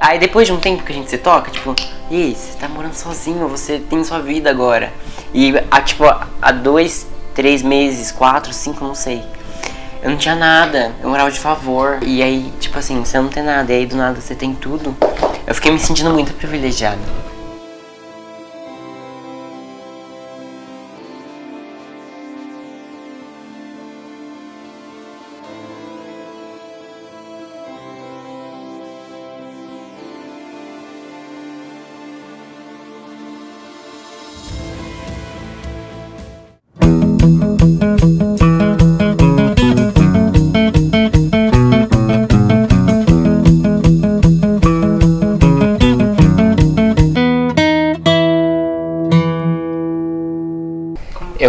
Aí depois de um tempo que a gente se toca, tipo, ei, você tá morando sozinho, você tem sua vida agora. E a, tipo, há dois, três meses, quatro, cinco, não sei. Eu não tinha nada, eu morava de favor. E aí, tipo assim, você não tem nada, e aí do nada você tem tudo. Eu fiquei me sentindo muito privilegiado.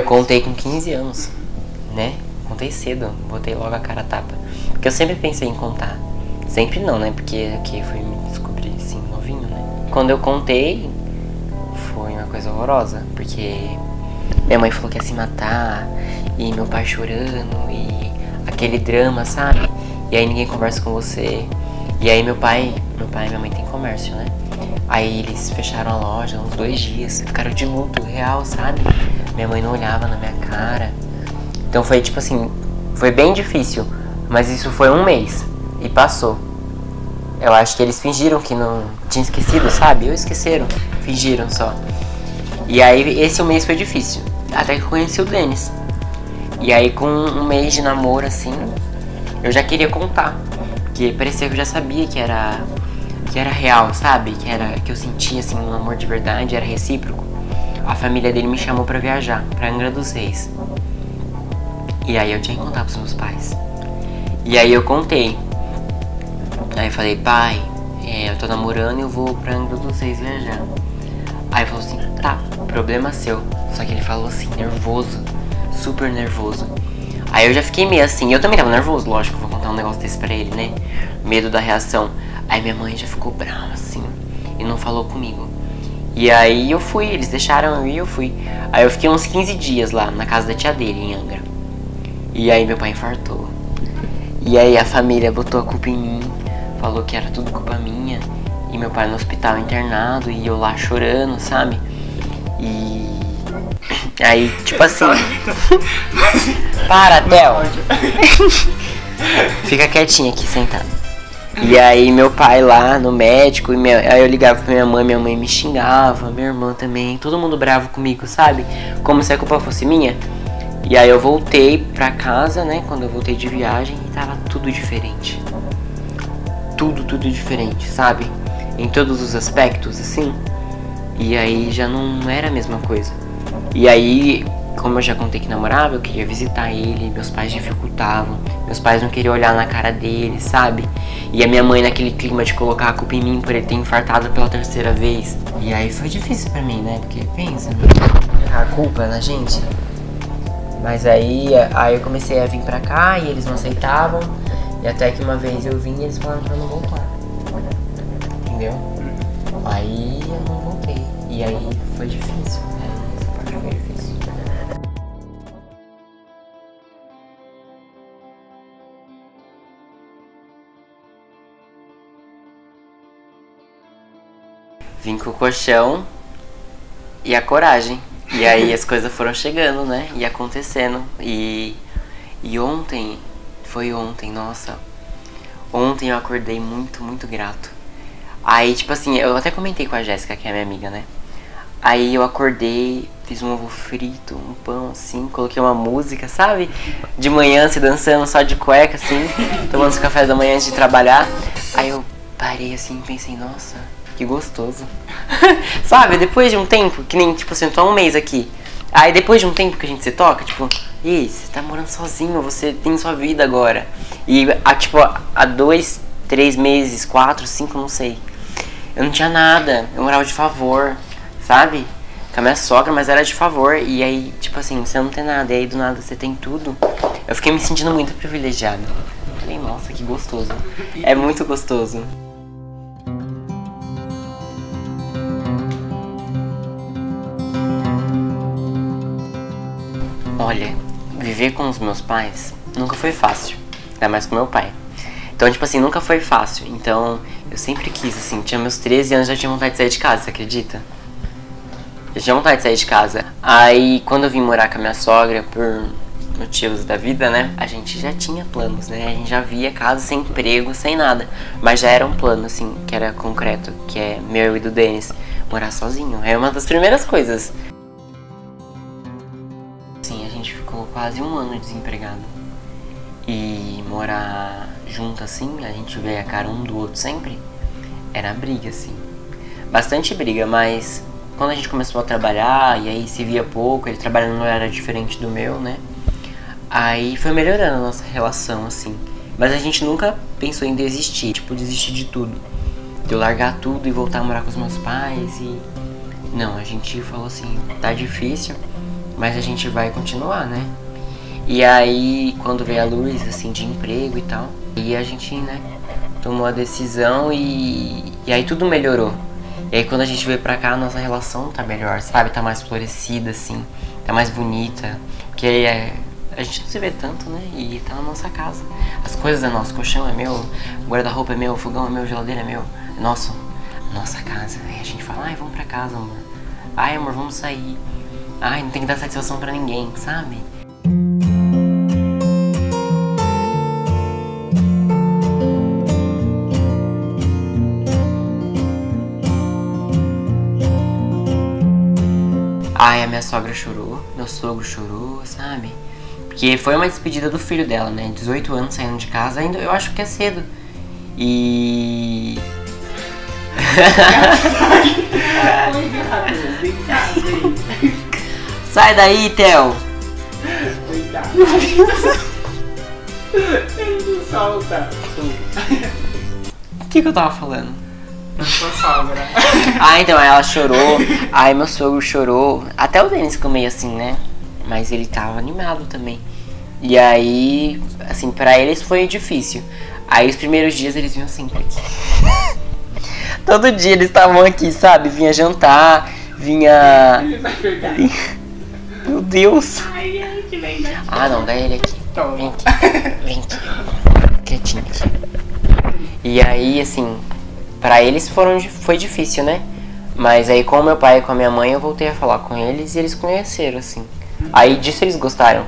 Contei com 15 anos, né? Contei cedo, botei logo a cara a tapa. Porque eu sempre pensei em contar. Sempre não, né? Porque aqui fui me descobrir assim, novinho, né? Quando eu contei, foi uma coisa horrorosa. Porque minha mãe falou que ia se matar, e meu pai chorando, e aquele drama, sabe? E aí ninguém conversa com você. E aí meu pai, meu pai e minha mãe tem comércio, né? Aí eles fecharam a loja uns dois dias, ficaram de luto real, sabe? Minha mãe não olhava na minha cara. Então foi tipo assim, foi bem difícil, mas isso foi um mês e passou. Eu acho que eles fingiram que não tinha esquecido, sabe? Eu esqueceram, fingiram só. E aí esse mês foi difícil, até que eu conheci o Denis. E aí com um mês de namoro assim, eu já queria contar, porque parecia que eu já sabia que era que era real, sabe? Que era que eu sentia assim um amor de verdade, era recíproco. A família dele me chamou para viajar para Angra dos Reis. E aí eu tinha que contar pros meus pais. E aí eu contei. Aí eu falei, pai, é, eu tô namorando e eu vou pra Angra dos Reis viajar. Aí ele falou assim, tá, problema seu. Só que ele falou assim, nervoso, super nervoso. Aí eu já fiquei meio assim, eu também tava nervoso, lógico, vou contar um negócio desse pra ele, né? Medo da reação. Aí minha mãe já ficou brava assim e não falou comigo. E aí eu fui, eles deixaram eu ir, eu fui. Aí eu fiquei uns 15 dias lá na casa da tia dele, em Angra. E aí meu pai infartou. E aí a família botou a culpa em mim, falou que era tudo culpa minha. E meu pai no hospital internado e eu lá chorando, sabe? E. Aí, tipo assim. Para, Theo! Fica quietinha aqui sentado. E aí meu pai lá no médico, e minha, aí eu ligava pra minha mãe, minha mãe me xingava, minha irmã também, todo mundo bravo comigo, sabe? Como se a culpa fosse minha. E aí eu voltei pra casa, né? Quando eu voltei de viagem, e tava tudo diferente. Tudo, tudo diferente, sabe? Em todos os aspectos, assim. E aí já não era a mesma coisa. E aí, como eu já contei que namorava, eu queria visitar ele, meus pais dificultavam, meus pais não queriam olhar na cara dele, sabe? E a minha mãe naquele clima de colocar a culpa em mim por ele ter infartado pela terceira vez. E aí foi difícil pra mim, né? Porque pensa, a culpa na gente. Mas aí, aí eu comecei a vir pra cá e eles não aceitavam. E até que uma vez eu vim e eles falaram pra eu não voltar. Entendeu? Aí eu não voltei. E aí foi difícil. Vim com o colchão e a coragem. E aí as coisas foram chegando, né? E acontecendo. E, e ontem, foi ontem, nossa. Ontem eu acordei muito, muito grato. Aí, tipo assim, eu até comentei com a Jéssica, que é minha amiga, né? Aí eu acordei, fiz um ovo frito, um pão assim, coloquei uma música, sabe? De manhã, se dançando só de cueca, assim, tomando esse café da manhã antes de trabalhar. Aí eu parei assim e pensei, nossa, que gostoso. sabe, depois de um tempo, que nem, tipo, assim, tô há um mês aqui. Aí depois de um tempo que a gente se toca, tipo, ei, você tá morando sozinho, você tem sua vida agora. E, a, tipo, há dois, três meses, quatro, cinco, não sei. Eu não tinha nada, eu morava de favor, sabe? Com a minha sogra, mas era de favor. E aí, tipo assim, você não tem nada, e aí do nada você tem tudo. Eu fiquei me sentindo muito privilegiado. Falei, nossa, que gostoso. É muito gostoso. Olha, viver com os meus pais nunca foi fácil. Ainda mais com meu pai. Então, tipo assim, nunca foi fácil. Então, eu sempre quis, assim. Tinha meus 13 anos já tinha vontade de sair de casa, você acredita? Já tinha vontade de sair de casa. Aí, quando eu vim morar com a minha sogra, por motivos da vida, né? A gente já tinha planos, né? A gente já via casa sem emprego, sem nada. Mas já era um plano, assim, que era concreto, que é meu e do Denis, morar sozinho. É uma das primeiras coisas. Quase um ano desempregado. E morar junto assim, a gente vê a cara um do outro sempre, era briga, assim. Bastante briga, mas quando a gente começou a trabalhar, e aí se via pouco, ele trabalhando no horário diferente do meu, né? Aí foi melhorando a nossa relação, assim. Mas a gente nunca pensou em desistir, tipo, desistir de tudo. De eu largar tudo e voltar a morar com os meus pais e. Não, a gente falou assim, tá difícil, mas a gente vai continuar, né? E aí, quando veio a luz, assim, de emprego e tal, e a gente, né, tomou a decisão e, e aí tudo melhorou. E aí quando a gente veio pra cá, a nossa relação tá melhor, sabe? Tá mais florescida, assim, tá mais bonita. Porque aí é, a gente não se vê tanto, né? E tá na nossa casa. As coisas é nosso, colchão é meu, guarda-roupa é meu, fogão é meu, geladeira é meu. É nosso, nossa casa. Aí a gente fala, ai, vamos pra casa, amor. Ai, amor, vamos sair. Ai, não tem que dar satisfação pra ninguém, sabe? Ai, a minha sogra chorou, meu sogro chorou, sabe? Porque foi uma despedida do filho dela, né? 18 anos saindo de casa, ainda eu acho que é cedo. E. Sai daí, Theo! Solta. O que, que eu tava falando? Sua sogra. Ah, então, aí ela chorou, aí meu sogro chorou. Até o Denis ficou meio assim, né? Mas ele tava animado também. E aí, assim, pra eles foi difícil. Aí os primeiros dias eles vinham sempre aqui. Todo dia eles estavam aqui, sabe? Vinha jantar, vinha. Meu Deus! Ai, ai, que vem daqui. Ah, não, dá ele aqui. Toma. Vem aqui. Vem aqui. Quietinho aqui. E aí, assim, pra eles foram, foi difícil, né? Mas aí com o meu pai e com a minha mãe eu voltei a falar com eles e eles conheceram, assim. Aí disso eles gostaram.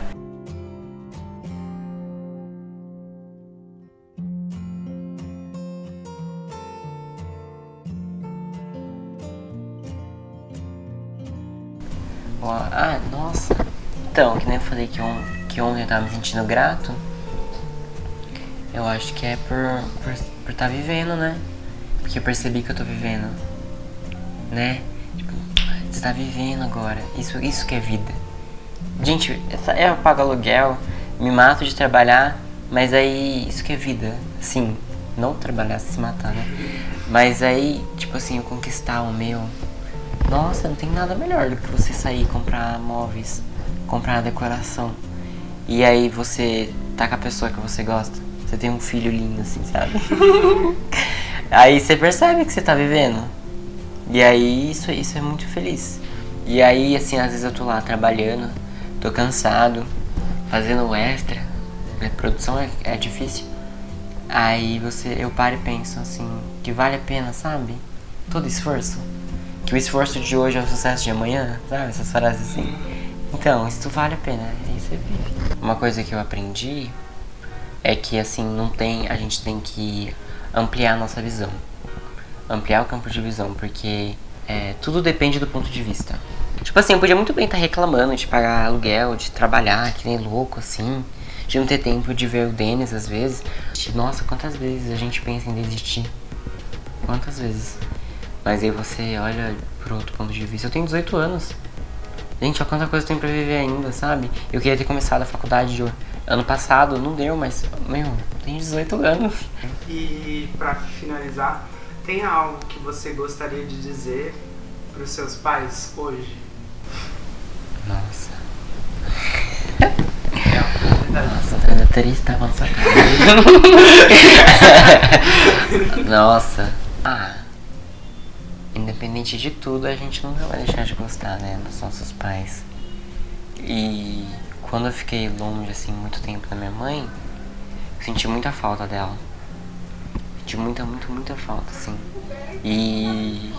Ó, Ah, nossa. Então, que nem eu falei que, on que ontem eu tava me sentindo grato. Eu acho que é por por estar tá vivendo, né? Porque eu percebi que eu tô vivendo. Né? Tipo, você tá vivendo agora. Isso, isso que é vida. Gente, eu pago aluguel, me mato de trabalhar, mas aí isso que é vida. Assim, não trabalhar, se matar, né? Mas aí, tipo assim, eu conquistar o meu. Nossa, não tem nada melhor do que você sair e comprar móveis, comprar decoração. E aí você tá com a pessoa que você gosta. Você tem um filho lindo, assim, sabe? aí você percebe que você tá vivendo. E aí isso, isso é muito feliz. E aí, assim, às vezes eu tô lá trabalhando, tô cansado, fazendo o extra. A produção é, é difícil. Aí você, eu paro e penso assim, que vale a pena, sabe? Todo esforço. Que o esforço de hoje é o sucesso de amanhã, sabe? Essas frases assim. Então, isso vale a pena, aí você vive. Uma coisa que eu aprendi é que assim, não tem. A gente tem que ampliar a nossa visão. Ampliar o campo de visão, porque é, tudo depende do ponto de vista. Tipo assim, eu podia muito bem estar reclamando de pagar aluguel, de trabalhar que nem louco, assim, de não ter tempo de ver o Denis às vezes. Nossa, quantas vezes a gente pensa em desistir? Quantas vezes? Mas aí você olha por outro ponto de vista. Eu tenho 18 anos. Gente, olha quanta coisa eu tenho pra viver ainda, sabe? Eu queria ter começado a faculdade de ano passado, não deu, mas, meu, eu tenho 18 anos. E pra finalizar, tem algo que você gostaria de dizer pros seus pais hoje? Nossa. É. Nossa, a três estava na sua cara. Nossa. Ah. Independente de tudo, a gente nunca vai deixar de gostar, né? Dos nossos pais. E quando eu fiquei longe, assim, muito tempo da minha mãe, senti muita falta dela. senti muita, muita, muita falta, assim. E,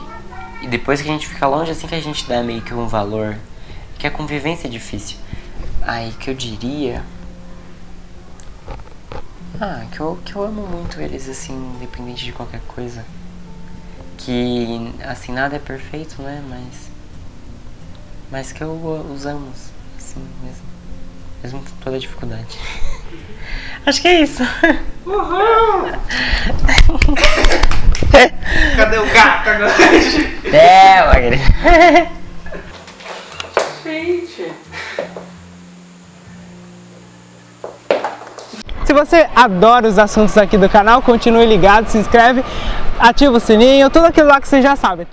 e depois que a gente fica longe, assim que a gente dá meio que um valor, que a convivência é difícil. Aí que eu diria. Ah, que eu, que eu amo muito eles, assim, independente de qualquer coisa. Que, assim, nada é perfeito, né? Mas. Mas que eu os amo, assim, mesmo. Mesmo com toda a dificuldade. Acho que é isso. Uhul! Cadê o gato agora? É, Magri. Se você adora os assuntos aqui do canal, continue ligado, se inscreve, ativa o sininho, tudo aquilo lá que você já sabe.